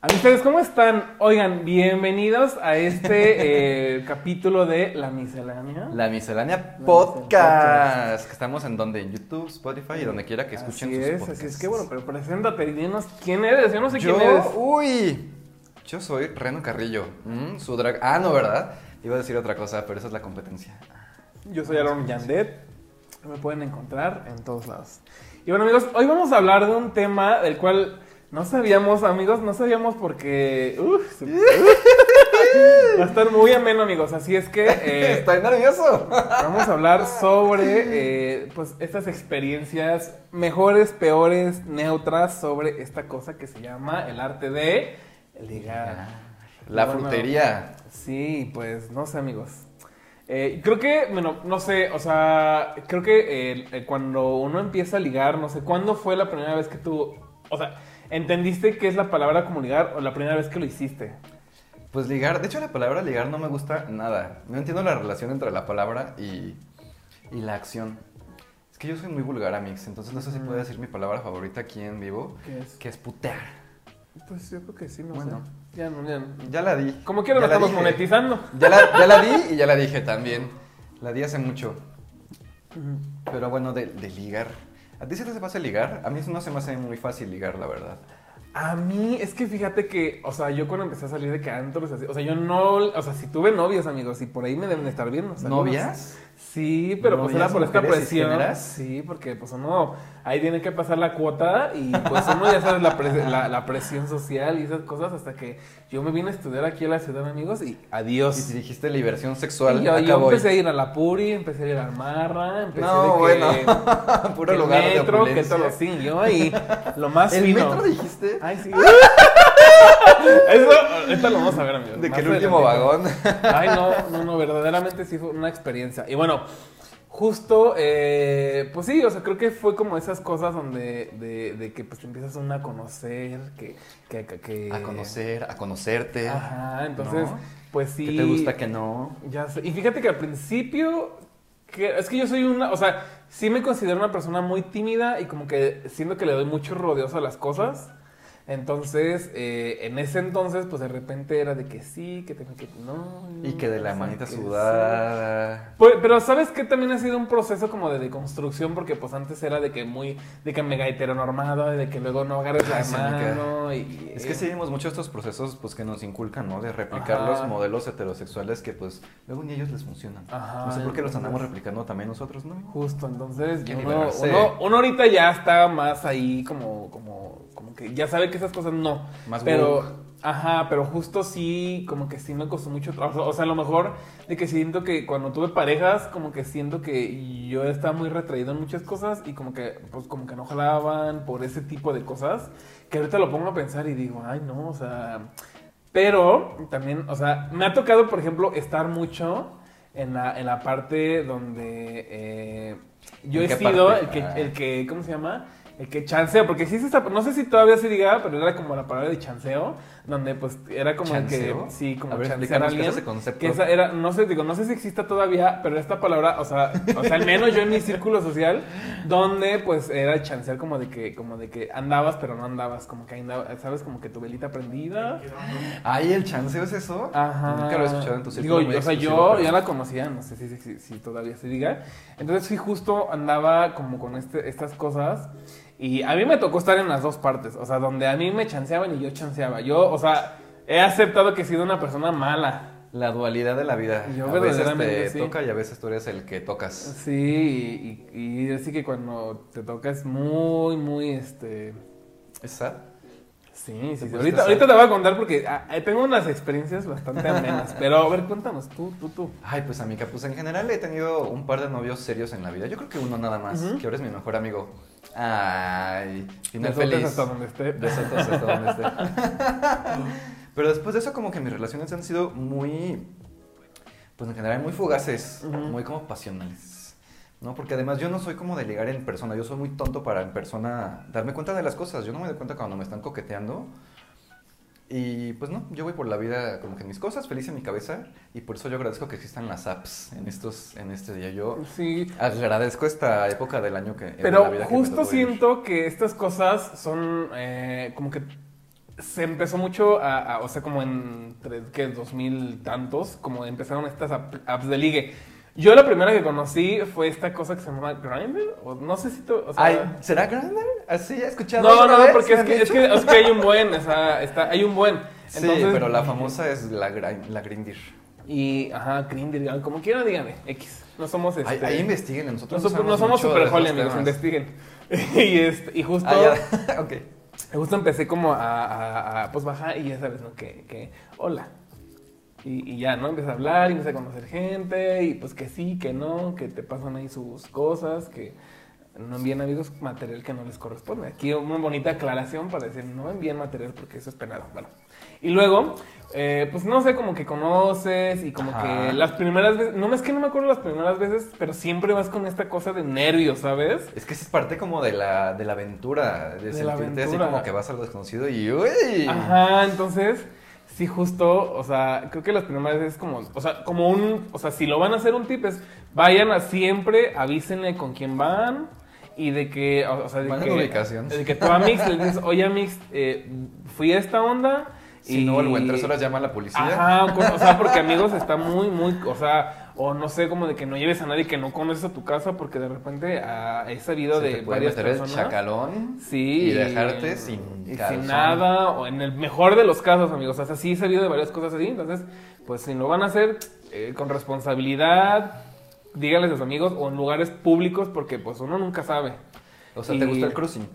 Amistades, ¿cómo están? Oigan, bienvenidos a este eh, capítulo de La Miscelánea. La Miscelánea Podcast. Que estamos en donde? En YouTube, Spotify y donde quiera que escuchen así sus es, podcasts. así es que bueno, pero preséntate y dinos quién eres. Yo no sé Yo, quién eres. uy, yo soy Reno Carrillo. Mm, su drag. Ah, no, ¿verdad? Iba a decir otra cosa, pero esa es la competencia. Yo soy Aaron Yandet. Me pueden encontrar en todos lados. Y bueno, amigos, hoy vamos a hablar de un tema del cual no sabíamos, amigos, no sabíamos porque. uf, va a estar muy ameno, amigos. Así es que. eh, Estoy nervioso. Vamos a hablar sobre eh, pues estas experiencias mejores, peores, neutras sobre esta cosa que se llama el arte de ligar. La Bueno, frutería. Sí, pues no sé, amigos. Eh, creo que, bueno, no sé, o sea, creo que eh, eh, cuando uno empieza a ligar, no sé, ¿cuándo fue la primera vez que tú, o sea, entendiste qué es la palabra como ligar o la primera vez que lo hiciste? Pues ligar, de hecho la palabra ligar no me gusta nada. No entiendo la relación entre la palabra y, y la acción. Es que yo soy muy vulgar, Amix, entonces no sé si Mm. puedo decir mi palabra favorita aquí en vivo, ¿Qué es? que es putear. Pues yo creo que sí, no Bueno. sé. Ya no, ya no. Ya la di. Como quiera la estamos dije. monetizando. Ya la, ya la di y ya la dije también. La di hace mucho. Pero bueno, de, de ligar. ¿A ti se te hace ligar? A mí no se me hace muy fácil ligar, la verdad. A mí, es que fíjate que, o sea, yo cuando empecé a salir de que antros, o sea, yo no, o sea, si tuve novias, amigos, y por ahí me deben de estar viendo. o sea, ¿Novias? Sí, pero pues ¿Novias era por esta presión. Sí, porque pues uno, ahí tiene que pasar la cuota y pues uno ya sabe la, pres- la, la presión social y esas cosas hasta que yo me vine a estudiar aquí a la ciudad, amigos, y Y adiós. si dijiste diversión sexual, Y yo, empecé a ir a la Puri, empecé a ir a Marra, empecé No, de que, bueno. Puro que el de metro, que todo, sí, yo ahí, lo más ¿El fino. metro dijiste? Ay, sí. Eso, ahorita lo vamos a ver, amigos. De que el último adelante. vagón. Ay, no, no, no, verdaderamente sí fue una experiencia. Y bueno, justo, eh, pues sí, o sea, creo que fue como esas cosas donde, de, de que pues te empiezas uno a conocer, que, que, que- que- A conocer, a conocerte. Ajá, entonces, ¿no? pues sí. ¿Qué te gusta que no? Ya sé. Y fíjate que al principio, que, es que yo soy una, o sea, sí me considero una persona muy tímida y como que siento que le doy muchos rodeos a las cosas. Entonces, eh, en ese entonces, pues de repente era de que sí, que tengo que no. Y que de la manita sí. sudada. Pues, pero sabes que también ha sido un proceso como de deconstrucción porque pues antes era de que muy, de que mega heteronormado, de que luego no agarres la Ay, mano y... Es que seguimos mucho estos procesos pues que nos inculcan, ¿no? De replicar Ajá. los modelos heterosexuales que pues luego ni ellos les funcionan. Ajá, no sé por qué los andamos replicando también nosotros, ¿no? Justo, entonces uno, uno, uno ahorita ya está más ahí como, como que ya sabe que esas cosas no. Más pero, woke. ajá, pero justo sí, como que sí me costó mucho trabajo. O sea, a lo mejor de que siento que cuando tuve parejas, como que siento que yo estaba muy retraído en muchas cosas y como que, pues como que no jalaban por ese tipo de cosas. Que ahorita lo pongo a pensar y digo, ay no, o sea... Pero también, o sea, me ha tocado, por ejemplo, estar mucho en la, en la parte donde eh, yo ¿En he sido parte? el que, Ah. el que, ¿cómo se llama? El que chanceo, porque sí se no sé si todavía se diga, pero era como la palabra de chanceo, donde pues era como el ¿Chanceo? que, sí, como A ver, chancear a alguien. ese concepto. Que esa era, no sé, digo, no sé si exista todavía, pero esta palabra, o sea, o sea, al menos yo en mi círculo social, donde pues era chancear como de que, como de que andabas, pero no andabas, como que andabas, sabes, como que tu velita prendida. Ay, el chanceo es eso. Ajá. Nunca lo he escuchado en tu Digo, círculo. yo, o sea, yo pero- ya la conocía, no sé si, si- si todavía se diga. Entonces sí, justo andaba como con este, estas cosas. Y a mí me tocó estar en las dos partes. O sea, donde a mí me chanceaban y yo chanceaba. Yo, o sea, he aceptado que he sido una persona mala. La dualidad de la vida. Yo a veces te sí. toca y a veces tú eres el que tocas. Sí, y, y así que cuando te toca es muy, muy, este... ¿Es sad? Sí, ¿Te sí, sí. Ahorita, ahorita te voy a contar porque ah, eh, tengo unas experiencias bastante amenas. Pero a ver, cuéntanos tú, tú, tú. Ay, pues amiga, pues en general he tenido un par de novios serios en la vida. Yo creo que uno nada más, que ahora es mi mejor amigo. Ay, final Besotes feliz. hasta donde esté. Besotes hasta donde esté. Pero después de eso como que mis relaciones han sido muy, pues en general muy fugaces, muy como pasionales. ¿No? Porque además yo no soy como de ligar en persona, yo soy muy tonto para en persona darme cuenta de las cosas. Yo no me doy cuenta cuando me están coqueteando. Y pues no, yo voy por la vida como que en mis cosas, feliz en mi cabeza, y por eso yo agradezco que existan las apps en estos, en este día. Yo Sí. agradezco esta época del año que Pero la vida que justo siento que estas cosas son eh, como que se empezó mucho a, a- o sea, como en, ¿qué? 2000 tantos, como empezaron estas app- apps de ligue. Yo la primera que conocí fue esta cosa que se llama Grindr, o no sé si tú, o sea... Ay, ¿será Grindr? ¿Así he escuchado? no, no, no, vez? porque ¿Me es que, es, que, es que hay un buen, o sea, está, hay un buen. Sí, pero la famosa es la, la Grindir. Y, ajá, Grindr, como quieran, díganme, X. No somos, este... Ahí, ahí investiguen, no, nosotros so- no somos super amigos, temas. investiguen. y, este, y justo... Ah, ya, ok. Justo empecé como a, a- a, pues bajar y ya sabes, ¿no? Que, que hola. Y, y ya, ¿no? Empecé a hablar y empecé a conocer gente y pues que sí, que no, que te pasan ahí sus cosas, que no envíen amigos material que no les corresponde. Aquí una bonita aclaración para decir, no envíen material porque eso es penado. Bueno. Y luego, eh, pues no sé, como que conoces y como Ajá. que las primeras veces, no es que no me acuerdo las primeras veces, pero siempre vas con esta cosa de nervios, ¿sabes? Es que esa es parte como de la, de la aventura, de, De la sentirte así aventura. como que vas a lo desconocido y ¡uy! Ajá, entonces, sí, justo, o sea, creo que las primeras veces como, o sea, como un, o sea, si lo van a hacer un tip es, vayan a siempre, avísenle con quién van y de que, o, o sea, de que, ubicación. de que tú a Mix le dices, oye, Mix, eh, fui a esta onda Si y... no, luego en tres horas llama a la policía. Ajá, o sea, porque amigos está muy, muy, o sea, o no sé, como de que no lleves a nadie que no conoces a tu casa porque de repente ah, he sabido Se de te puede varias meter el personas. chacalón Sí. y dejarte sin y sin nada, o en el mejor de los casos, amigos. O sea, sí he sabido de varias cosas así. Entonces, pues si lo van a hacer eh, con responsabilidad, díganles a sus amigos o en lugares públicos porque pues uno nunca sabe. O sea, Y- ¿te gusta el cruising?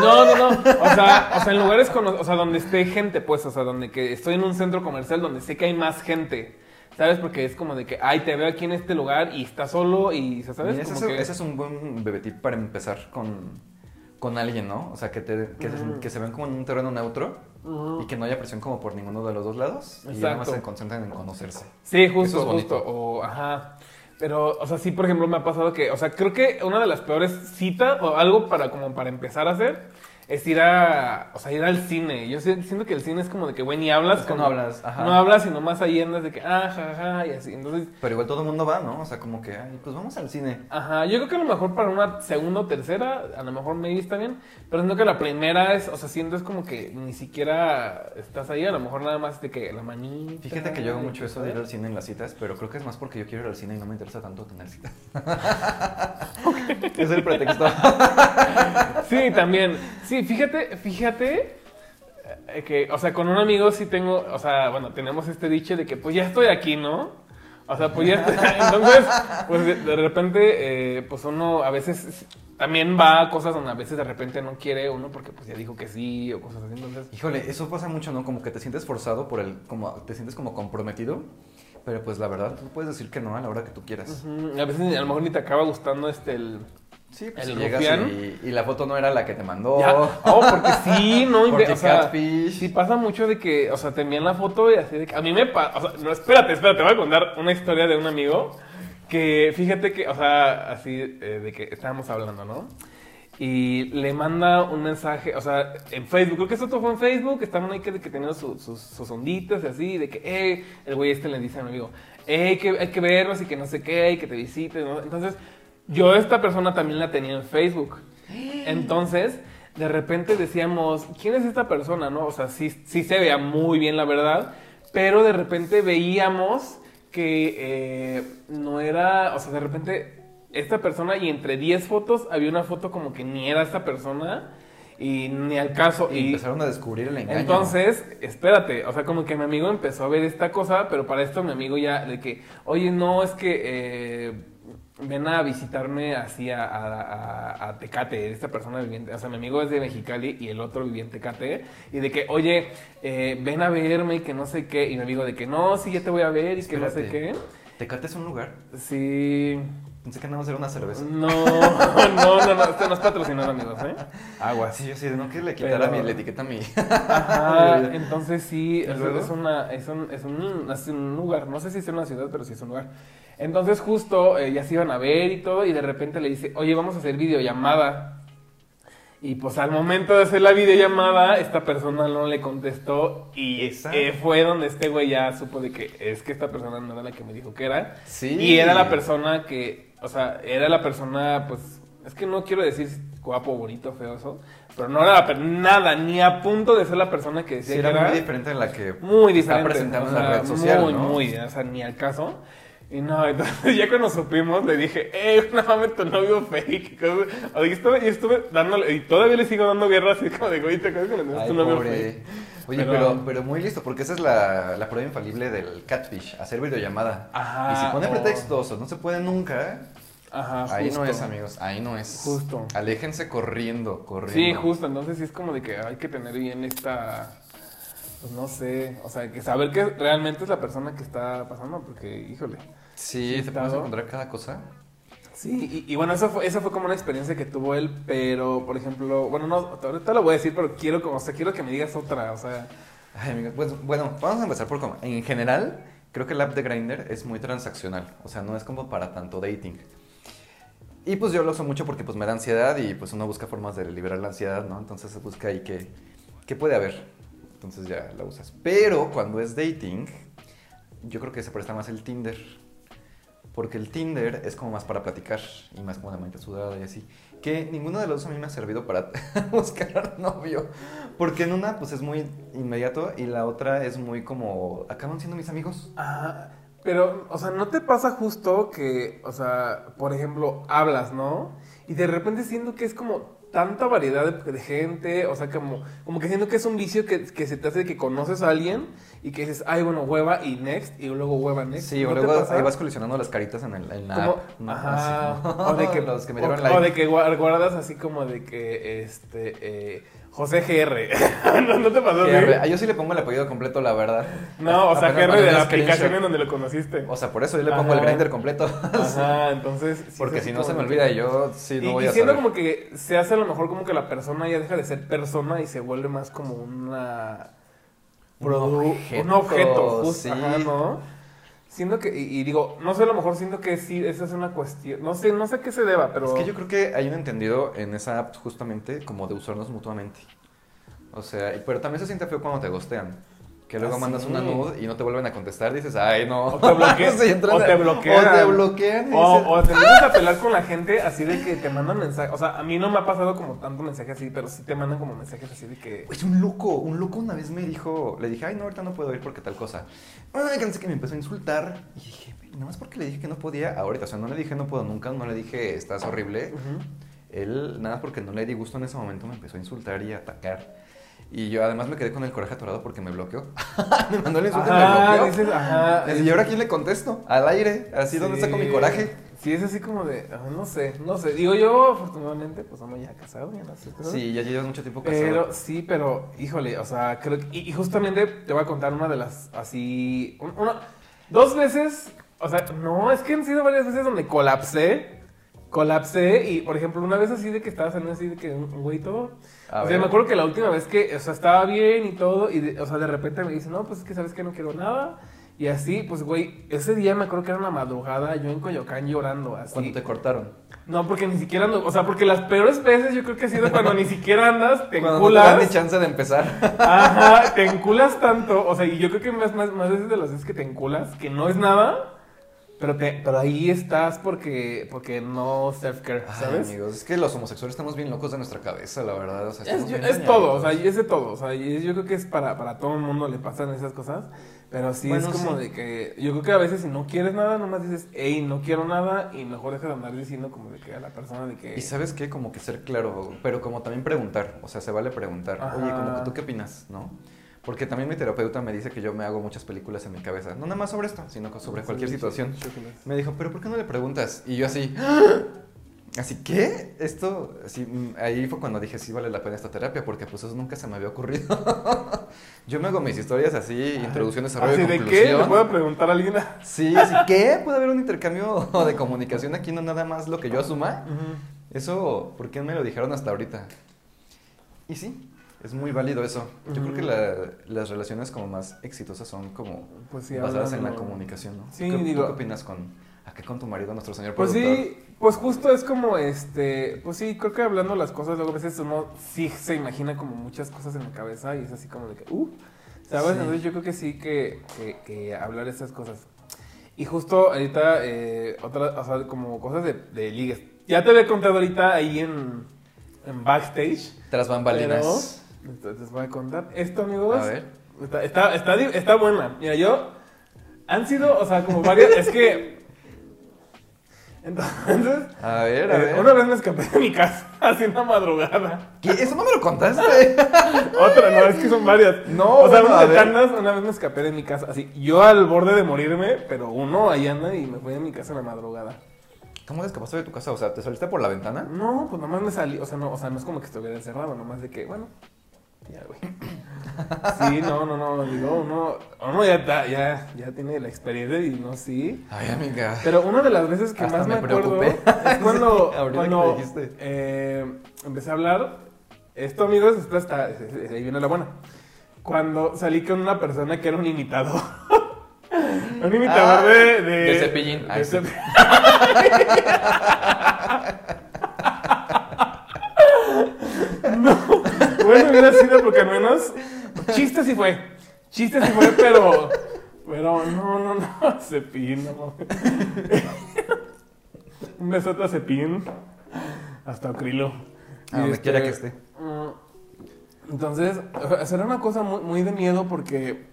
No, no, no. O sea, o sea, en lugares con, o sea, donde esté gente, pues, o sea, donde que estoy en un centro comercial donde sé que hay más gente. ¿Sabes? Porque es como de que, ay, te veo aquí en este lugar y estás solo y, ¿sabes? Ese, Como es, que- ese es un buen bebé tip para empezar con, con alguien, ¿no? O sea, que, te, que, se, que se ven como en un terreno neutro y que no haya presión como por ninguno de los dos lados. Y nada más Exacto. se concentran en conocerse. Sí, justo, es bonito. justo. O, ajá. Pero, o sea, sí, por ejemplo, me ha pasado que, o sea, creo que una de las peores citas o algo para como para empezar a hacer es ir a, o sea, ir al cine. Yo si- siento que el cine es como de que, güey, ni hablas. Es que como- no hablas, ajá. No hablas y nomás ahí andas de que, ah, jajaja, y así. Entonces, Pero igual todo el mundo va, ¿no? O sea, como que, ay, pues vamos al cine. Ajá, yo creo que a lo mejor para una segunda o tercera, a lo mejor maybe está bien, pero siento que la primera es, o sea, siento es como que ni siquiera estás ahí, a lo mejor nada más de que la manita. Fíjate que yo hago mucho eso de ir al cine en las citas, pero creo que es más porque yo quiero ir al cine y no me interesa tanto tener citas. es el pretexto. Sí, también. Sí, fíjate, fíjate eh, que, o sea, con un amigo sí tengo, o sea, bueno, tenemos este dicho de que pues ya estoy aquí, ¿no? O sea, pues ya estoy. Entonces, pues de, repente, eh, pues uno a veces también va a cosas donde a veces de repente no quiere uno porque pues ya dijo que sí o cosas así. Entonces, Híjole, eso pasa mucho, ¿no? Como que te sientes forzado por el, como te sientes como comprometido, pero pues la verdad, tú puedes decir que no a la hora que tú quieras. a veces a lo mejor ni te acaba gustando este el. Sí, pues El llegas y, y la foto no era la que te mandó. Oh, porque sí, no Porque o sea, catfish. Sí pasa mucho de que, o sea, te envían la foto y así de que a mí me pasa, o sea, no, espérate, espérate, te voy a contar una historia de un amigo que fíjate que, o sea, así eh, de que estábamos hablando, ¿no? Y le manda un mensaje, o sea, en Facebook, creo que eso todo fue en Facebook, estaban ahí que, que su- sus, sus onditas y así, de que, eh, el güey este le dice a mi amigo, eh, que hay que vernos y que no sé qué, y que te visite, ¿no? Entonces, yo esta persona también la tenía en Facebook. Entonces, de repente decíamos, ¿quién es esta persona? ¿No? O sea, sí, sí se veía muy bien, la verdad, pero de repente veíamos que eh, no era, o sea, de repente esta persona y entre 10 fotos había una foto como que ni era esta persona y ni al caso. Y empezaron a descubrir el engaño. Entonces, espérate, o sea, como que mi amigo empezó a ver esta cosa, pero para esto mi amigo ya, de que, oye, no, es que eh, ven a visitarme así a, a- a- Tecate, esta persona viviente, o sea, mi amigo es de Mexicali y el otro vivía en Tecate, y de que, oye, eh, ven a verme y que no sé qué, y mi amigo de que, no, sí, ya te voy a ver y que no sé qué. Espérate. Tecate es un lugar. Sí, Pensé que nada más era una cerveza. no, no, no, no, este no es patrocinado, amigos, ¿eh? Aguas. Sí, yo sí, no que le quitara Pero- mi, la etiqueta a mi. Ajá, entonces sí, ¿Y es, es una, es, un, es, un, es un lugar, no sé si es una ciudad, pero sí es un lugar. Entonces justo eh, ya se iban a ver y todo, y de repente le dice, oye, vamos a hacer videollamada. Y pues al momento de hacer la videollamada, esta persona no le contestó y eh, fue donde este güey ya supo de que es que esta persona no era la que me dijo que era. Sí. Y era la persona que, o sea, era la persona, pues, es que no quiero decir guapo, bonito, feo, eso, pero no era la nada, ni a punto de ser la persona que decía Sí, que era era. muy diferente en la que Muy está diferente. presentando en la red social, Muy, ¿no? muy, o sea, ni al caso. Y no, entonces ya cuando supimos, le dije, eh, no mames, tu novio fake. y estuve, y estuve dándole, y todavía le sigo dando guerra así como de, güey, ¿te acuerdas cuando Ay, tu novio pobre. fake? Oye, Pero- pero, pero, muy listo, porque esa es la, la prueba infalible del catfish, hacer videollamada. Ajá, y si pone o- pretextos o no se puede nunca, Ajá, ahí no es, amigos, ahí no es. Justo. Aléjense corriendo, corriendo. Sí, justo, entonces sí es como de que hay que tener bien esta, pues no sé, o sea, que saber que realmente es la persona que está pasando, porque, híjole. Sí, te puedes encontrar cada cosa. Sí, y, y bueno, esa fue, esa fue como una experiencia que tuvo él, pero, por ejemplo, bueno, no, ahorita lo voy a decir, pero quiero, como, o sea, quiero que me digas otra, o sea, Ay, amigo, pues, bueno, vamos a empezar por como, en general, creo que el app de Grindr es muy transaccional, o sea, no es como para tanto dating. Y pues yo lo uso mucho porque pues me da ansiedad y pues uno busca formas de liberar la ansiedad, ¿no? Entonces se busca ahí que, que puede haber. Entonces ya la usas. Pero cuando es dating, yo creo que se presta más el Tinder. Porque el Tinder es como más para platicar y más como de mente sudada y así. Que ninguno de los dos a mí me ha servido para buscar novio. Porque en una pues es muy inmediato y la otra es muy como, acaban siendo mis amigos. Ajá. Pero, o sea, ¿no te pasa justo que, o sea, por ejemplo, hablas, ¿no? Y de repente siento que es como tanta variedad de, de gente, o sea, como, como que siento que es un vicio que, que se te hace que conoces a alguien y que dices, ay, bueno, hueva y next, y luego hueva next. Sí, ¿No o luego ahí vas colisionando las caritas en, el, en la Como- app. ¿no? ajá, Así. o de que, los que me o- dieron o like. de que guar- guardas así como de que, este, eh, José GR. ¿No, ¿No te pasó? GR. Ah, yo sí le pongo el apellido completo, la verdad. No, o sea, GR de la aplicación en donde lo conociste. O sea, por eso yo le pongo Ajá. el grinder completo. Ajá, entonces... sí Porque si no se me olvida que- yo sí no y, voy y a siento saber. como que se hace a lo mejor como que la persona ya deja de ser persona y se vuelve más como una... Un objeto, un objeto, justo, sí. ajá, ¿no? Siento que, y, y digo, no sé, a lo mejor siento que sí, esa es una cuestión, no sé, no sé a qué se deba, pero... Es que yo creo que hay un entendido en esa app justamente como de usarnos mutuamente. O sea, pero también se siente feo cuando te gostean. Que luego Ah, mandas sí. una nude y no te vuelven a contestar. Dices, ay, no. O te bloquean, Sí, o te bloquean. O te bloquean. O, te empiezas a pelear con la gente así de que te mandan mensajes. O sea, a mí no me ha pasado como tanto mensaje así, pero sí te mandan como mensajes así de que. Es un loco, un loco una vez me dijo, le dije, ay, no, ahorita no puedo ir porque tal cosa. Ay, que no sé qué, me empezó a insultar. Y dije, nada más porque le dije que no podía ahorita. O sea, no le dije no puedo nunca, no le dije estás horrible. Él, nada más porque no le di gusto en ese momento, me empezó a insultar y a atacar. Y yo además me quedé con el coraje atorado porque me bloqueó. me mandó el insulto y me bloqueó. dices, ajá. Y ahora quién le contesto? Al aire, así donde Sí. saco mi coraje. Sí, es así como de, ah, no sé, no sé. Digo, yo afortunadamente, pues somos ya casados, ya no sé. ¿no? Sí, ya llevas mucho tiempo casado. Pero sí, pero híjole, o sea, creo que, y, y justamente te voy a contar una de las así, un- una, dos veces, o sea, no, es que han sido varias veces donde colapsé, colapsé y, por ejemplo, una vez así de que estaba saliendo así de que güey todo, A o sea, ver. me acuerdo que la última vez que, o sea, estaba bien y todo y, de- o sea, de repente me dice, no, pues es que sabes que no quiero nada. Y así, pues, güey, ese día me acuerdo que era una madrugada, yo en Coyoacán llorando, así. Cuando te cortaron. No, porque ni siquiera ando, o sea, porque las peores veces yo creo que ha sido cuando ni siquiera andas, te Cuando no te dan enculas. ni chance de empezar. Ajá, te enculas tanto, o sea, y yo creo que más, más, más veces de las veces que te enculas, que no es nada, pero te, pero ahí estás porque, porque no self-care, Ay, ¿sabes? amigos, es que los homosexuales estamos bien locos de nuestra cabeza, la verdad. O sea, Es, yo- es todo, o sea, y es de todo, o sea, yo creo que es para, para todo el mundo le pasan esas cosas, pero sí Bueno, es como sí. de que, yo creo que a veces si no quieres nada, nomás dices, hey, no quiero nada, y mejor dejas de andar diciendo como de que a la persona de que... Y sabes qué, como que ser claro, pero como también preguntar, o sea, se vale preguntar, oye, como que Ajá. tú qué opinas, ¿no? Porque también mi terapeuta me dice que yo me hago muchas películas en mi cabeza, no nada más sobre esto, sino que sobre cualquier situación. Me dijo, pero ¿por qué no le preguntas? Y yo así, ¡Ah! así, ¿qué? Esto, así, mm, ahí fue cuando dije, sí vale la pena esta terapia, porque pues eso nunca se me había ocurrido. yo me hago mis historias así, introducción, desarrollo, Así de qué, conclusión. le puedo preguntar a alguien. Sí, así, ¿qué? ¿Puede haber un intercambio de comunicación aquí, no nada más lo que yo asuma? Eso, ¿por qué me lo dijeron hasta ahorita? Y sí, es muy válido eso. Yo creo que la- las relaciones como más exitosas son como Pues sí, basadas en la comunicación, ¿no? Sí, ¿Qué, tú digo- qué opinas con Acá con tu marido, nuestro señor Pues productor. sí, pues justo es como este, pues sí, creo que hablando las cosas, luego a veces uno sí se imagina como muchas cosas en la cabeza y es así como de que, uh, ¿sabes? Sí. Entonces yo creo que sí que, que, que hablar esas cosas. Y justo ahorita, eh, otra, o sea, como cosas de, de ligues. Ya te había contado ahorita ahí en, en backstage. Tras bambalinas. Pero, entonces voy a contar. Esto, amigos. A ver. Está, está, está, buena. Mira, yo. Han sido, o sea, como varias. es que. Entonces. A ver, a eh, ver. una vez me escapé de mi casa haciendo madrugada. ¿Qué? ¿Eso no me lo contaste? Otra, no, es que son varias. No, o sea, bueno, una ver. tantas, una vez me escapé de mi casa. Así, yo al borde de morirme, pero uno ahí anda y me fui de mi casa en la madrugada. ¿Cómo te escapaste de tu casa? O sea, ¿te saliste por la ventana? No, pues nomás me salí, o sea, no, o sea, no es como que estuviera encerrado, nomás de que, bueno, ya, güey. Sí, no, no, no, digo, uno, uno ya, está- ya, ya tiene la experiencia y no, sí. Ay, amiga. Pero una de las veces que Hasta más me, me acuerdo preocupé. es cuando, Sí, ahorita cuando que me dijiste. eh, empecé a hablar, esto amigos, esto está, ahí viene la buena. Cuando salí con una persona que era un imitador. un imitador Ah, de, de... de Cepillín. de Ay, sí. Cepi- no, bueno, hubiera sido porque al menos chiste sí fue. Chiste sí fue, pero. Pero no, no, no. Cepín, no. Un besote a Cepín. Hasta Ocrilo. A donde quiera que esté. mm, Entonces, era una cosa muy, muy de miedo porque.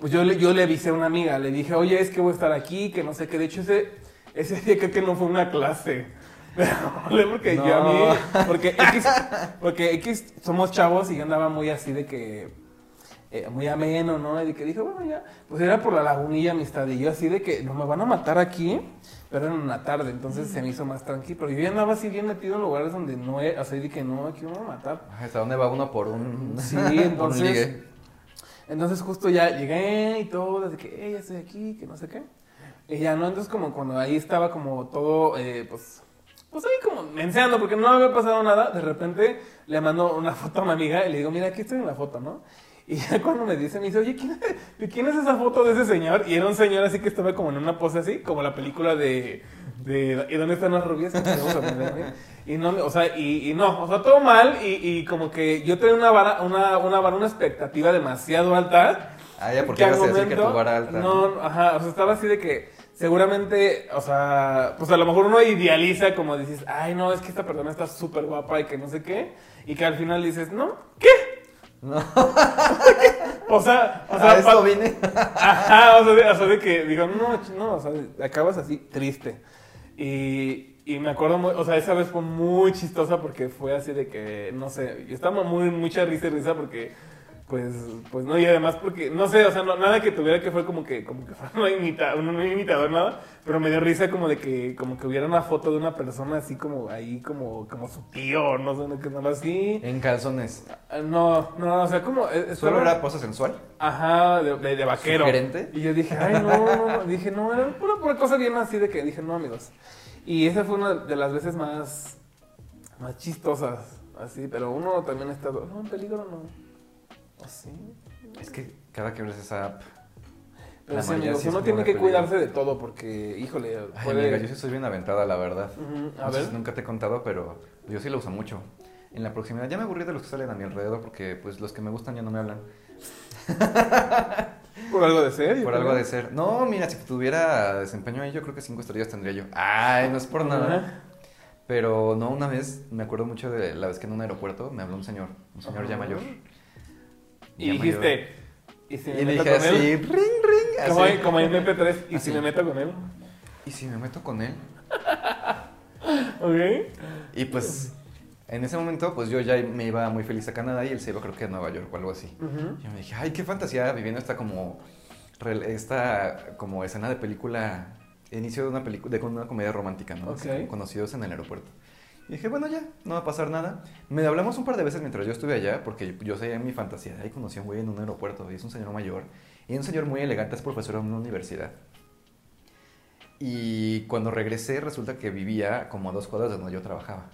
Pues yo le, yo le avisé a una amiga, le dije, oye, es que voy a estar aquí, que no sé qué. De hecho, ese, ese día creo que no fue una clase. Porque yo a mí. Porque X, porque X somos chavos y yo andaba muy así de que. eh, muy ameno, ¿no? Y de que dije, bueno, ya. Pues era por la lagunilla amistad. Y yo así de que no me van a matar aquí, pero era en una tarde. Entonces se me hizo más tranquilo. Pero yo ya andaba así bien metido en lugares donde no. O sea, de que no, aquí no me van a matar. ¿Hasta dónde va uno por un... Sí, un entonces. Entonces justo ya llegué y todo, desde que, hey, ya estoy aquí, que no sé qué. Y ya, ¿no? Entonces como cuando ahí estaba como todo, eh, pues, pues ahí como menseando, porque no había pasado nada, de repente le mando una foto a mi amiga y le digo, mira, aquí estoy en la foto, ¿no? Y ya cuando me dice, me dice, oye, ¿quién es, ¿quién es esa foto de ese señor? Y era un señor así que estaba como en una pose así, como la película de, de ¿Y dónde están las rubias? Y no, o sea, y, y no, o sea, todo mal y, y como que yo tenía una vara, una, una vara, una expectativa demasiado alta. Ah, ya, porque ibas a decir que tu vara alta. No, ajá, o sea, estaba así de que seguramente, o sea, pues a lo mejor uno idealiza como dices, ay, no, es que esta persona está súper guapa y que no sé qué, y que al final dices, no, ¿qué? No. O sea, o a sea, eso vine. Ajá, o sea, de, o sea, de que digo, no, no, o sea, acabas así triste. Y, y me acuerdo, muy, o sea, esa vez fue muy chistosa porque fue así de que, no sé, yo estaba muy, mucha risa y risa porque, pues, pues no, y además porque, no sé, o sea, no- nada que tuviera que fue como que, como que fuera un imitador, un imitador, nada, pero me dio risa como de que, como que hubiera una foto de una persona así como ahí, como, como su tío, no sé, que nada así. En calzones. No, no, o sea, como... eh, ¿Solo era pose sensual? Ajá, de, de- de vaquero. ¿Sugerente? Y yo dije, ay, no, no, no. Dije, no, era pura, pura cosa bien así de que dije, no, amigos. Y esa fue una de las veces más, más chistosas, así, pero uno también está, no, en peligro no. Así. Es que cada que abres esa app... Pero La sí, uno como tiene que cuidarse de todo porque, híjole, Ay, puede... amiga, yo sí soy bien aventada, la verdad. A ver. nunca te he contado, pero yo sí lo uso mucho. En la proximidad. Ya me aburrí de los que salen a mi alrededor porque pues los que me gustan ya no me hablan. Por algo de ser. Por creo. algo de ser. No, mira, si tuviera desempeño ahí, yo creo que cinco estrellas tendría yo. Ay, no es por nada. Pero no, una vez, me acuerdo mucho de la vez que en un aeropuerto me habló un señor, un señor ya mayor. Y Ya dijiste, ¿y si me Y meto dije con así, él? ring, ring, Como, así. como en MP3, ¿y Así. si me meto con él? ¿Y si me meto con él? ¿Ok? Y pues, en ese momento, pues yo ya me iba muy feliz a Canadá y él se iba creo que a Nueva York o algo así. Ujú. Yo me dije, ay, qué fantasía viviendo esta como, esta como escena de película, inicio de una película, de una comedia romántica, ¿no? Así Ok. como Conocidos en el aeropuerto. Y dije, bueno, ya, no va a pasar nada. Me hablamos un par de veces mientras yo estuve allá, porque yo sabía mi fantasía. Ahí conocí a un güey en un aeropuerto, y es un señor mayor, y un señor muy elegante, es profesor en una universidad. Y cuando regresé, resulta que vivía como a dos cuadras de donde yo trabajaba.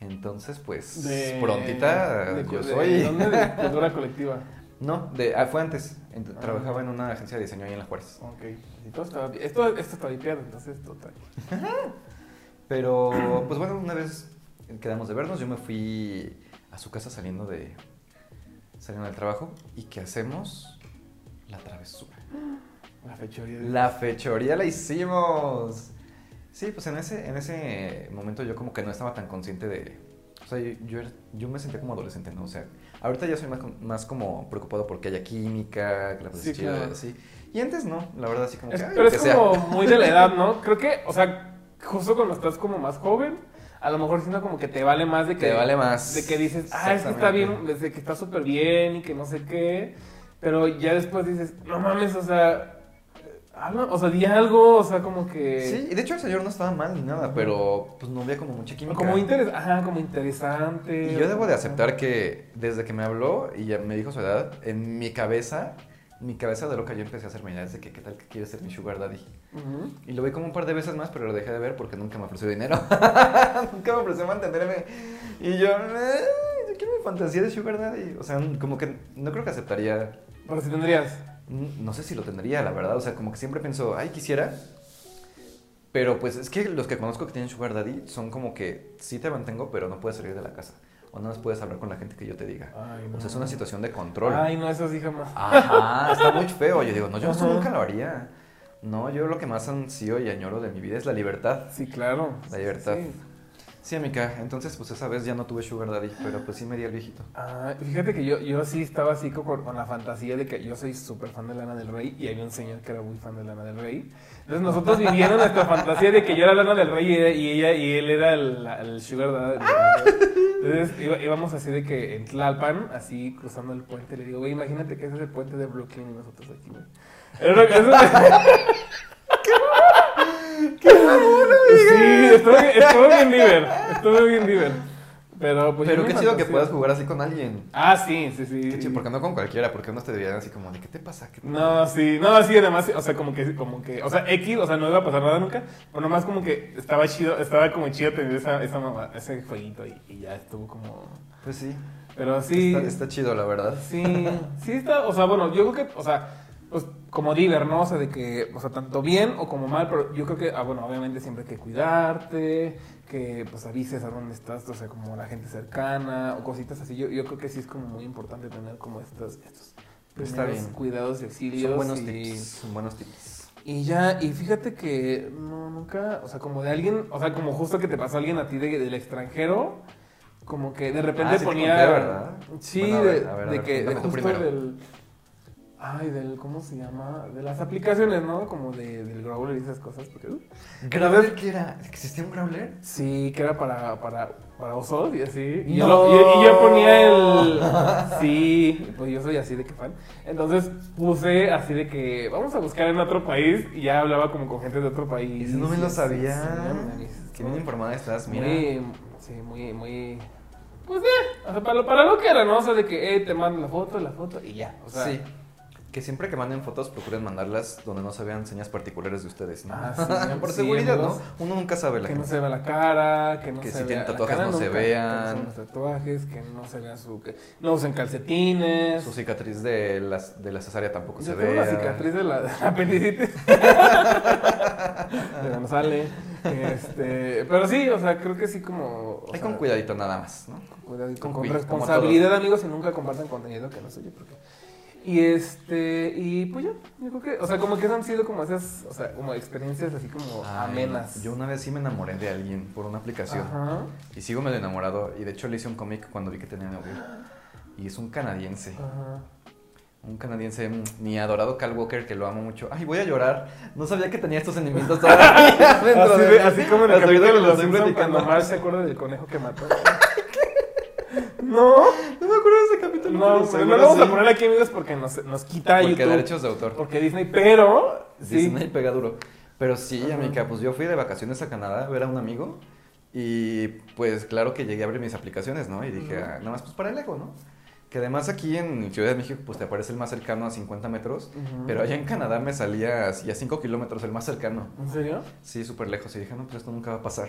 Entonces, pues, De- prontita, de- yo de- soy. ¿Dónde? De cultura colectiva. No, de, ah, fue antes. Ent- Ah. Trabajaba en una agencia de diseño ahí en La Juárez. Ok. Estaba bien. Esto, esto está vipeado, entonces total. Pero, pues bueno, una vez quedamos de vernos, yo me fui a su casa saliendo de saliendo del trabajo. ¿Y qué hacemos? La travesura. La fechoría. La fechoría la hicimos. Sí, pues en ese, en ese momento yo como que no estaba tan consciente de... O sea, yo, yo, me sentía como adolescente, ¿no? O sea, ahorita ya soy más, más como preocupado porque haya química, que la Sí, claro. Y antes no, la verdad, así como Es- que... "Ay, pero es que sea". como muy de la edad, ¿no? Creo que, o sea, justo cuando estás como más joven, a lo mejor siento como que te vale más de que... Te vale más. De que dices, ah, es que está bien, desde que está súper bien y que no sé qué. Pero ya después dices, no mames, o sea, habla- o sea, di algo, o sea, como que... Sí, y de hecho el señor no estaba mal ni nada, pero pues no había como mucha química. Como, interes Ajá, como interesante. Y yo debo de aceptar que desde que me habló y ya me dijo su edad, en mi cabeza, mi cabeza de loca yo empecé a hacerme ideas de que qué tal que quiere ser mi sugar daddy. Y lo vi como un par de veces más, pero lo dejé de ver porque nunca me ofreció dinero. nunca me ofreció mantenerme. Y yo, "Eh, yo quiero mi fantasía de sugar daddy. O sea, como que no creo que aceptaría. Pero si tendrías. Mm, No sé si lo tendría, la verdad. O sea, como que siempre pienso, ay, quisiera. Pero pues es que los que conozco que tienen sugar daddy son como que sí te mantengo, pero no puedes salir de la casa. O no puedes hablar con la gente que yo te diga. Ay, O sea, es no. una situación de control. Ay, no, eso sí jamás. Ajá, está muy feo. Yo digo, no, yo eso nunca lo haría. No, yo lo que más ansío y añoro de mi vida es la libertad. Sí, claro. La libertad. Sí. Sí, amiga, entonces pues esa vez ya no tuve sugar daddy, pero pues sí me di el viejito. Ah, fíjate que yo, yo sí estaba así como con la fantasía de que yo soy súper fan de Lana del Rey y había un señor que era muy fan de Lana del Rey. Entonces nosotros viviendo nuestra fantasía de que yo era Lana del Rey y, ella y él era el, sugar daddy. Entonces íbamos así de que en Tlalpan, así cruzando el puente, le digo, güey, imagínate que ese es el puente de Brooklyn y nosotros aquí, güey. Era una- Sí, estuvo, bien- estuvo bien diver, estuvo bien diver. Pero pues pero qué chido que puedas jugar así con alguien. Ah, sí, sí, sí. Qué chido, porque no con cualquiera, porque unos te dirían así como, ¿de qué te pasa? ¿Qué te No, sí, no, sí, además, o sea, como que, como que, o sea, X, o sea, no iba a pasar nada nunca, pero nomás como que estaba chido, estaba como chido tener esa, esa mamá, ese jueguito y, y ya estuvo como, Pues sí, pero sí, está, está chido la verdad. sí, sí está, o sea, bueno, yo creo que, o sea, pues como diver, ¿no? O sea, de que, o sea, tanto bien o como mal, pero yo creo que, ah, bueno, obviamente siempre hay que cuidarte, que pues avises a dónde estás, o sea, como la gente cercana o cositas así, yo, yo creo que sí es como muy importante tener como estos, estos Está bien. cuidados y auxilios. Son buenos y- tips, son buenos tips. y ya, y fíjate que no, nunca, o sea, como de alguien, o sea, como justo que te pasó alguien a ti de- del extranjero, como que de repente Ah, sí ponía. conté, ¿verdad? Sí, Bueno, a de, ver, a ver, a de ver, que, de justo del. Ay, del, ¿cómo se llama? De las aplicaciones, ¿no? Como de, del Growler y esas cosas. Porque, uh, ¿Growler qué era? ¿Existía un Growler? sí, que era para, para, para osos y así. Y, No. yo, lo- y- y yo ponía el. Sí, pues yo soy así de que fan. Entonces puse así de que vamos a buscar en otro país y ya hablaba como con gente de otro país. Eso no me lo sabía. sí, sí, sí, Qué bien informada estás, mira. Muy, sí, muy, muy. Pues eh, o sea, para lo, para lo que era, ¿no? O sea, de que eh, te mando la foto, la foto y ya. O sea, sí. Que siempre que manden fotos procuren mandarlas donde no se vean señas particulares de ustedes, ¿no? Ah, sí, Por sí, seguridad, ¿no? Uno nunca sabe la Que no se vea la cara, que no Que se si vea tienen la tatuajes cara no se vean. Que no se vean tatuajes, que no se vea su. Que no usen calcetines. Su cicatriz de, las, de la cesárea tampoco Yo se ve. una cicatriz de la, de la apendicitis. de no sale. Este, pero sí, o sea, creo que sí como. Hay sea, con cuidadito nada más, ¿no? con cuidadito, con responsabilidad, amigos, y nunca compartan contenido que no sé yo por qué. Y este, y pues ya, yo creo que, o sea, como que han sido como esas, o sea, como experiencias así como Ay, amenas. Yo una vez sí me enamoré de alguien por una aplicación. Ajá, Y sigo medio enamorado. Y de hecho le hice un cómic cuando vi que tenía novio. Y es un canadiense. ajá. Un canadiense, mm, mi adorado Cal Walker, que lo amo mucho. Ay, voy a llorar. No sabía que tenía estos sentimientos todavía Así, de como en el capítulo de los Simpsons platicando. cuando Marge se acuerda del conejo que mató. no, No no, pero no, seguro lo vamos a sí. poner aquí, amigos, porque nos, nos quita Porque YouTube. derechos de autor. Porque Disney, pero, sí. Disney pega duro. Pero sí, Ajá. amiga, pues yo fui de vacaciones a Canadá a ver a un amigo. Y pues claro que llegué a abrir mis aplicaciones, ¿no? Y dije, Ujú. ah, nada más pues para el ego, ¿no? Que además aquí en Ciudad de México pues te aparece el más cercano a 50 metros. Ujú. Pero allá en Canadá me salía así a 5 kilómetros el más cercano. ¿En serio? Sí, súper lejos. Y dije, no, pues esto nunca va a pasar.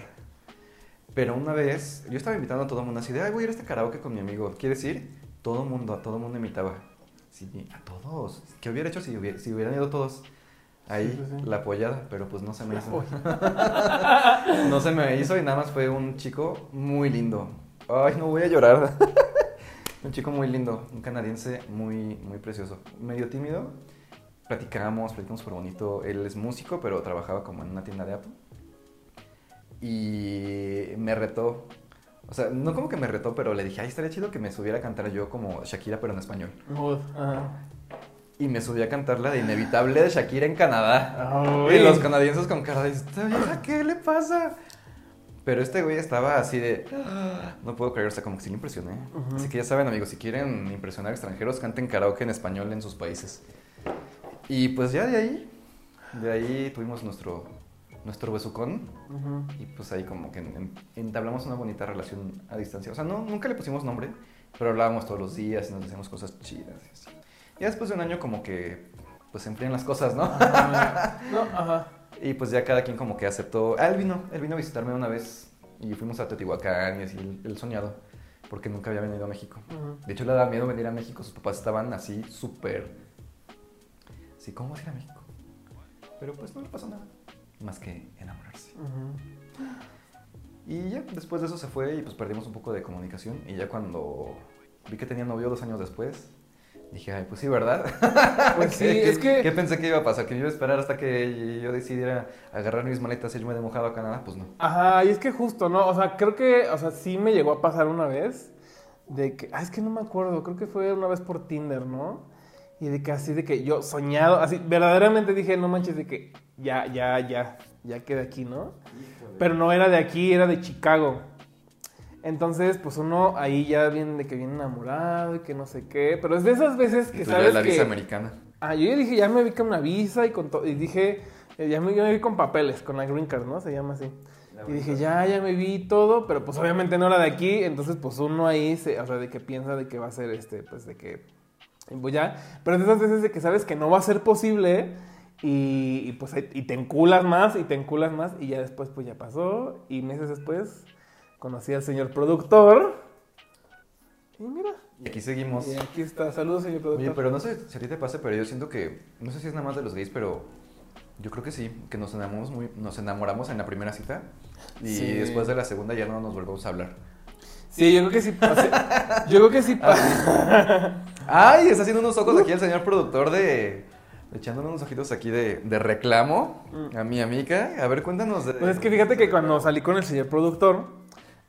Pero una vez, yo estaba invitando a todo el mundo así de, ay, voy a ir a este karaoke con mi amigo. ¿Quieres ir? Todo el mundo, a todo el mundo invitaba. Sí, a todos. ¿Qué hubiera hecho si, hubiera- si hubieran ido todos? Ahí, Sí, sí, sí. la apoyada, pero pues no se me hizo. no se me hizo y nada más fue un chico muy lindo. Ay, no voy a llorar. un chico muy lindo, un canadiense muy, muy precioso. Medio tímido. Platicamos, platicamos por bonito. Él es músico, pero trabajaba como en una tienda de Apple. Y me retó. O sea, no como que me retó, pero le dije, ay, estaría chido que me subiera a cantar yo como Shakira, pero en español. Ajá. Y me subí a cantar la de Inevitable de Shakira en Canadá. Ay. Y los canadienses con cara de, esta vieja, ¿qué le pasa? Pero este güey estaba así de, "Ah, no puedo creer, o sea, como que sí le impresioné. Así que ya saben, amigos, si quieren impresionar a extranjeros, canten karaoke en español en sus países. Y pues ya de ahí, de ahí tuvimos nuestro, nuestro besucón. Ujú. Y pues ahí como que en- entablamos una bonita relación a distancia. O sea, no, nunca le pusimos nombre, pero hablábamos todos los días y nos decíamos cosas chidas. Y así. Ya después de un año como que pues se enfrían las cosas, ¿no? Ajá. No, ajá. Y pues ya cada quien como que aceptó. Ah, él vino, él vino a visitarme una vez y fuimos a Teotihuacán y así, el, el soñado, porque nunca había venido a México. Ujú. De hecho, le daba miedo venir a México, sus papás estaban así súper... Sí, ¿cómo vas a ir a México? Pero pues no le pasó nada, más que enamorarse. Ujú. Y ya, después de eso se fue y pues perdimos un poco de comunicación. Y ya cuando vi que tenía novio dos años después, dije, ay, pues sí, ¿verdad? Pues sí, ¿Qué- qué- es que- ¿Qué pensé que iba a pasar? ¿Que me iba a esperar hasta que yo decidiera agarrar mis maletas y irme de mojado a Canadá? Pues no. Ajá, y es que justo, ¿no? O sea, creo que, o sea, sí me llegó a pasar una vez de que, ah, es que no me acuerdo, creo que fue una vez por Tinder, ¿no? Y de que así, de que yo soñado, así, verdaderamente dije, no manches, de que ya, ya, ya, ya quedé aquí, ¿no? Pero no era de aquí, era de Chicago. Entonces, pues uno ahí ya viene de que viene enamorado y que no sé qué, pero es de esas veces que Tú ya sabes la que... visa americana. Ah, yo ya dije, ya me vi con una visa y con todo. Y dije, eh, ya me, ya me vi con papeles, con la green card, ¿no? Se llama así. Y dije, ya, ya me vi todo, pero pues obviamente no era de aquí. Entonces, pues uno ahí, se, o sea, de que piensa de que va a ser este, pues de que. pues ya. Pero es de esas veces de que sabes que no va a ser posible. Y, y, pues y te enculas más y te enculas más. Y ya después, pues ya pasó. Y meses después conocí al señor productor. Y mira. Y aquí seguimos. Y aquí está. Saludos, señor productor. Oye, pero no sé si a ti te pase, pero yo siento que, no sé si es nada más de los gays, pero yo creo que sí, que nos enamoramos, muy, nos enamoramos en la primera cita y Sí. después de la segunda ya no nos volvemos a hablar. Sí, yo creo que sí. pasa- Yo creo que sí. pasa. Ay, está haciendo unos ojos aquí el señor productor de... Echándole unos ojitos aquí de, de reclamo a mi amiga. A ver, cuéntanos. De, Pues es que fíjate que cuando salí con el señor productor,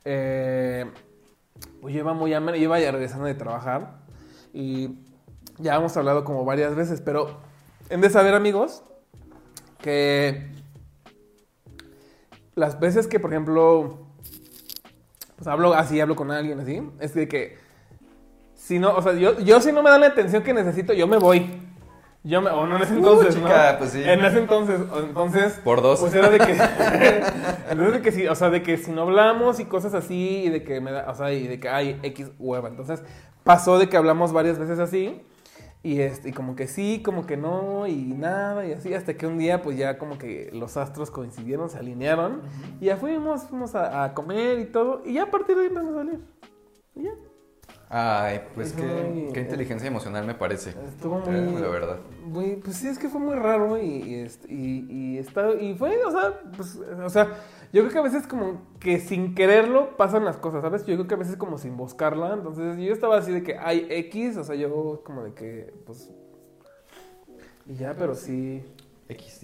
eh, pues yo iba muy hambre, yo iba ya regresando de trabajar y ya hemos hablado como varias veces, pero en de saber, amigos, que las veces que, por ejemplo, pues hablo así, hablo con alguien así, es de que si no, o sea, yo, yo si no me dan la atención que necesito, yo me voy. Yo me, o no en ese entonces, chica, ¿no? pues sí. En ese entonces, entonces, Por dos. pues era de que, entonces de que si, o sea, de que si no hablamos y cosas así, y de que me da, o sea, y de que hay X hueva. Entonces, pasó de que hablamos varias veces así, y este, y como que sí, como que no, y nada, y así, hasta que un día, pues ya como que los astros coincidieron, se alinearon, y ya fuimos, fuimos a, a comer y todo, y ya a partir de ahí empezamos a salir. Y ya. Ay, pues qué, qué inteligencia emocional me parece. Estuvo Eh, muy. La verdad. pues sí, es que fue muy raro y, y, este, y, y está, y fue, o sea, pues, o sea, yo creo que a veces como que sin quererlo pasan las cosas, ¿sabes? Yo creo que a veces como sin buscarla, entonces yo estaba así de que hay X, o sea, yo como de que, pues, y ya, pero sí, X,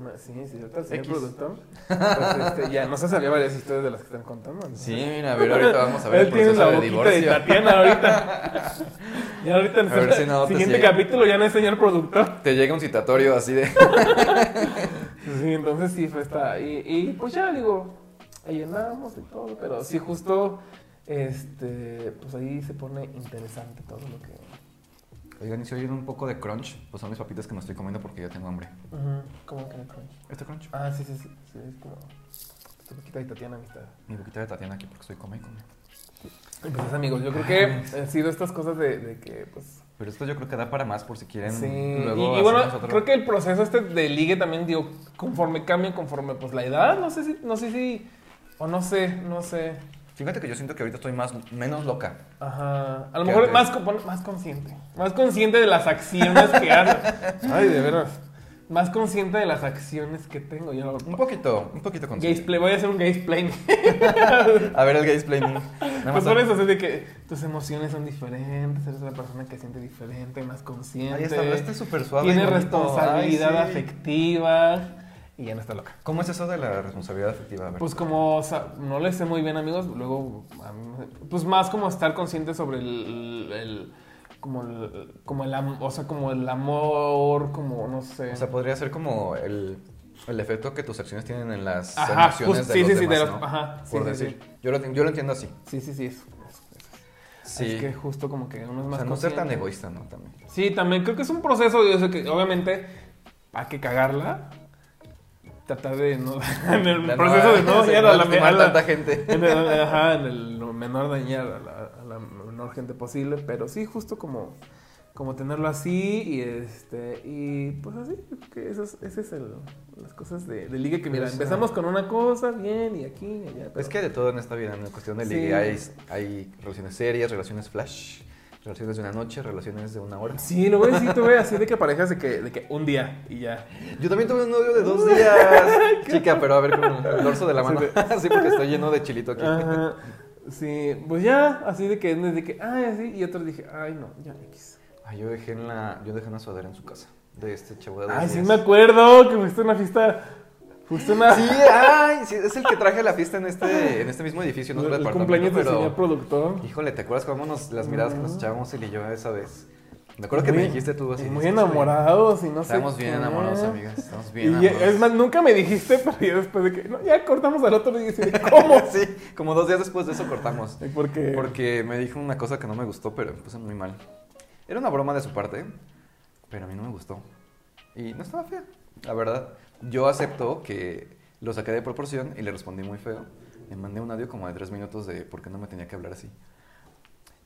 ma- sí, sí, el señor X. productor, pues, este, ya, no se sabía varias historias de las que están contando. ¿no? Sí, mira, a ver, ahorita vamos a ver el proceso la de divorcio. de Tatiana ahorita. Ya ahorita en A ver si no el te siguiente llega. capítulo ya no es señor productor. Te llega un citatorio así de... Sí, entonces sí fue esta. Y, y, pues ya digo, ahí andamos y todo, pero sí justo, este, pues ahí se pone interesante todo lo que... Oigan, y si oyen un poco de crunch, pues son mis papitas que me estoy comiendo porque ya tengo hambre. Ujú, ¿Cómo que crunch? ¿Este crunch? Ah, sí, sí, sí, sí, es como... Tu boquita de Tatiana, amistad. Mi boquita de Tatiana aquí porque estoy come y come. Y pues amigos, yo creo que han sido estas cosas de, de que, pues... Pero esto yo creo que da para más por si quieren Sí, luego y, y bueno, otro. creo que el proceso este de ligue también, digo, conforme cambia, conforme pues la edad, no sé si, no sé si, o no sé, no sé. Fíjate que yo siento que ahorita estoy más, menos loca. Ajá. A lo ¿Qué mejor más, más consciente. Más consciente de las acciones que hago. Ay, de veras. Más consciente de las acciones que tengo. Yo Un poquito, un poquito consciente. voy a hacer un play. A ver el planning. Nada Pues por eso, así de que tus emociones son diferentes, eres una persona que siente diferente, más consciente. Ahí está, este es súper suave. Tiene bonito. responsabilidad Ay, sí. afectiva y ya no está loca. ¿Cómo es eso de la responsabilidad afectiva? Pues como o sea, no le sé muy bien amigos, luego pues más como estar consciente sobre el, el- como el como el o sea, como el amor, como no sé. O sea, podría ser como el, el efecto que tus acciones tienen en las Ajá, emociones justo- de sí, los sí, sí, demás, de los- ¿no? ajá, sí, Por sí, decir. Yo, lo, yo lo entiendo así. sí, sí, sí, eso. Sí. Es que justo como que uno es o más sea, no ser tan egoísta, ¿no? También. Sí, también creo que es un proceso, yo sé que obviamente hay que cagarla. Tratar de no. En el no- proceso de no dañar a la, la- tanta gente. En el, ajá, en el lo menor dañar a la, a la menor gente posible. Pero sí, justo como, como tenerlo así y este. Y pues así, que eso es, ese es el, las cosas de, de ligue que mira, Pues, empezamos con una cosa, bien, y aquí, y allá. Es que de todo en esta vida, en cuestión de Sí. ligue, hay, hay relaciones serias, relaciones flash, relaciones de una noche, relaciones de una hora. Sí, lo voy a decir, tuve así de que parejas de que, de que un día y ya. Yo también tuve un novio de dos días, chica, pero a ver con el dorso de la mano. Sí, porque estoy lleno de chilito aquí. Ajá. Sí, pues ya, así de que, de que, ay, así, y otros dije, ay, no, ya, X. Ay, yo dejé en la, yo dejé una sudadera en su casa de este chavo de dos Ay, sí me acuerdo que fuiste a una fiesta, a una... Sí, ay, sí, es el que traje a la fiesta en este, en este mismo edificio, no el, el cumpleaños del señor productor. Híjole, ¿te acuerdas cómo nos, las miradas que nos Ujú. echábamos él y yo esa vez? Me acuerdo que me Muy- dijiste tú así. Muy "Sí, enamorados y no sé Estamos bien qué". enamorados, amigas. Estamos bien Y enamorados. es más, nunca me dijiste, pero ya después de que, no, ya cortamos al otro día y ¿cómo? sí, como dos días después de eso cortamos. Porque, Porque me dijo una cosa que no me gustó, pero me puse muy mal. Era una broma de su parte, pero a mí no me gustó. Y no estaba fea, la verdad. Yo acepto que lo saqué de proporción y le respondí muy feo. Le mandé un audio como de tres minutos de por qué no me tenía que hablar así.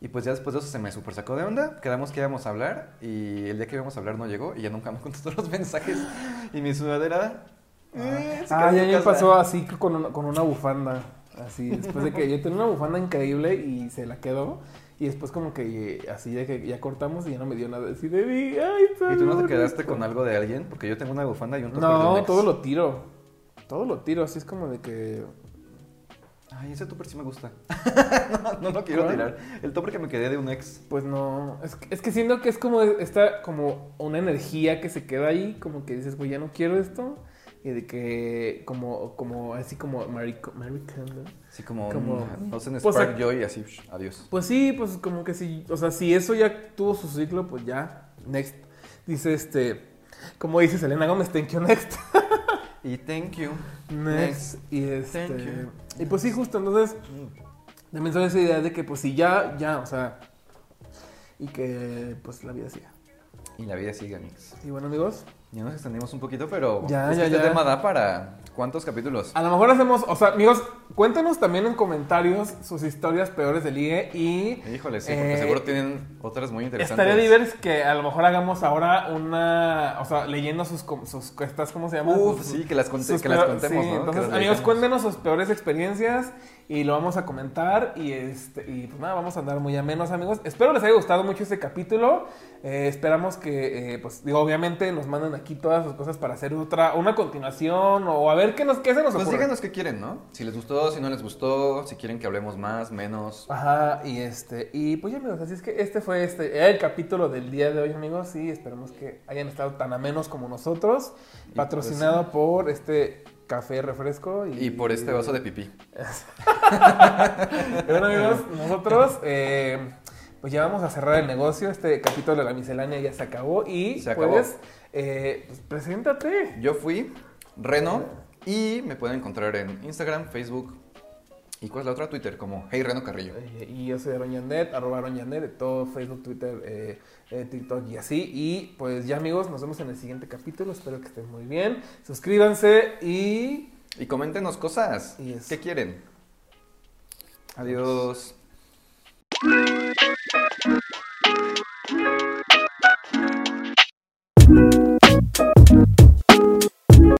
Y pues ya después de eso se me super sacó de onda. Quedamos que íbamos a hablar y el día que íbamos a hablar no llegó y ya nunca me contestó los mensajes. Y mi sudadera... eh, se Ah, ya me pasó así con una, con una bufanda. Así, después de que yo tenía una bufanda increíble y se la quedó. Y después como que eh, así de que ya cortamos y ya no me dio nada. Así de ay, ¿Y tú no te quedaste bonito". con algo de alguien? Porque yo tengo una bufanda y un de No, ex. todo lo tiro. Todo lo tiro, así es como de que... Ay, ese topper sí me gusta. no, no lo quiero ¿Cuál? tirar. El topper que me quedé de un ex. Pues no, es, que- es que siento que es como esta, como una energía que se queda ahí, como que dices, güey, ya no quiero esto. Y de que, como, como, así como Mary, Mary Kondo. Así como, Como- no sé, en Pues, Spark Joy, así, adiós. Pues sí, pues como que si, o sea, si eso ya tuvo su ciclo, pues ya, next. Dice este, como dice Selena Gómez, thank you, next. Y thank you. Next. Y este, Thank you. y pues sí, justo, entonces, también son esa idea de que pues si ya, ya, o sea, y que pues la vida siga. Y la vida sigue, amigos. Y bueno, amigos, Ya nos extendimos un poquito, pero Ya, ya, este ya. tema da para ¿cuántos capítulos? a lo mejor hacemos, o sea, amigos, cuéntenos también en comentarios sus historias peores de ligue y Híjole, sí, porque Eh, seguro tienen otras muy interesantes. estaría diverso que a lo mejor hagamos ahora una, o sea, leyendo sus, sus estas, ¿cómo se llaman? Uf, Sus- sí, que las, conte- que las contemos, sí, ¿no? Entonces, amigos, cuéntenos sus peores experiencias y lo vamos a comentar. Y este y pues nada, vamos a andar muy amenos, amigos. Espero les haya gustado mucho este capítulo. Eh, esperamos que, eh, pues, digo, obviamente nos manden aquí todas sus cosas para hacer otra, una continuación o a ver qué, nos, qué se nos Pues ocurre. díganos qué quieren, ¿no? Si les gustó, si no les gustó, si quieren que hablemos más, menos. Ajá, y este, y pues ya amigos, así es que este fue este el capítulo del día de hoy, amigos, y esperamos que hayan estado tan amenos como nosotros, Y patrocinado por este café refresco y, Y por este vaso de pipí. Bueno, amigos, nosotros eh, pues ya vamos a cerrar el negocio. Este capítulo de la miscelánea ya se acabó. Y Se acabó. pues, eh, pues, preséntate. Yo fui Reno y me pueden encontrar en Instagram, Facebook y ¿cuál es la otra? Twitter como Hey Reno Carrillo. Eh, y yo soy Aroñanet, arroba Aroñanet, de todo Facebook, Twitter, eh, eh, TikTok y así. Y pues ya amigos, nos vemos en el siguiente capítulo. Espero que estén muy bien. Suscríbanse y... Y coméntenos cosas. ¿Qué quieren? Adiós.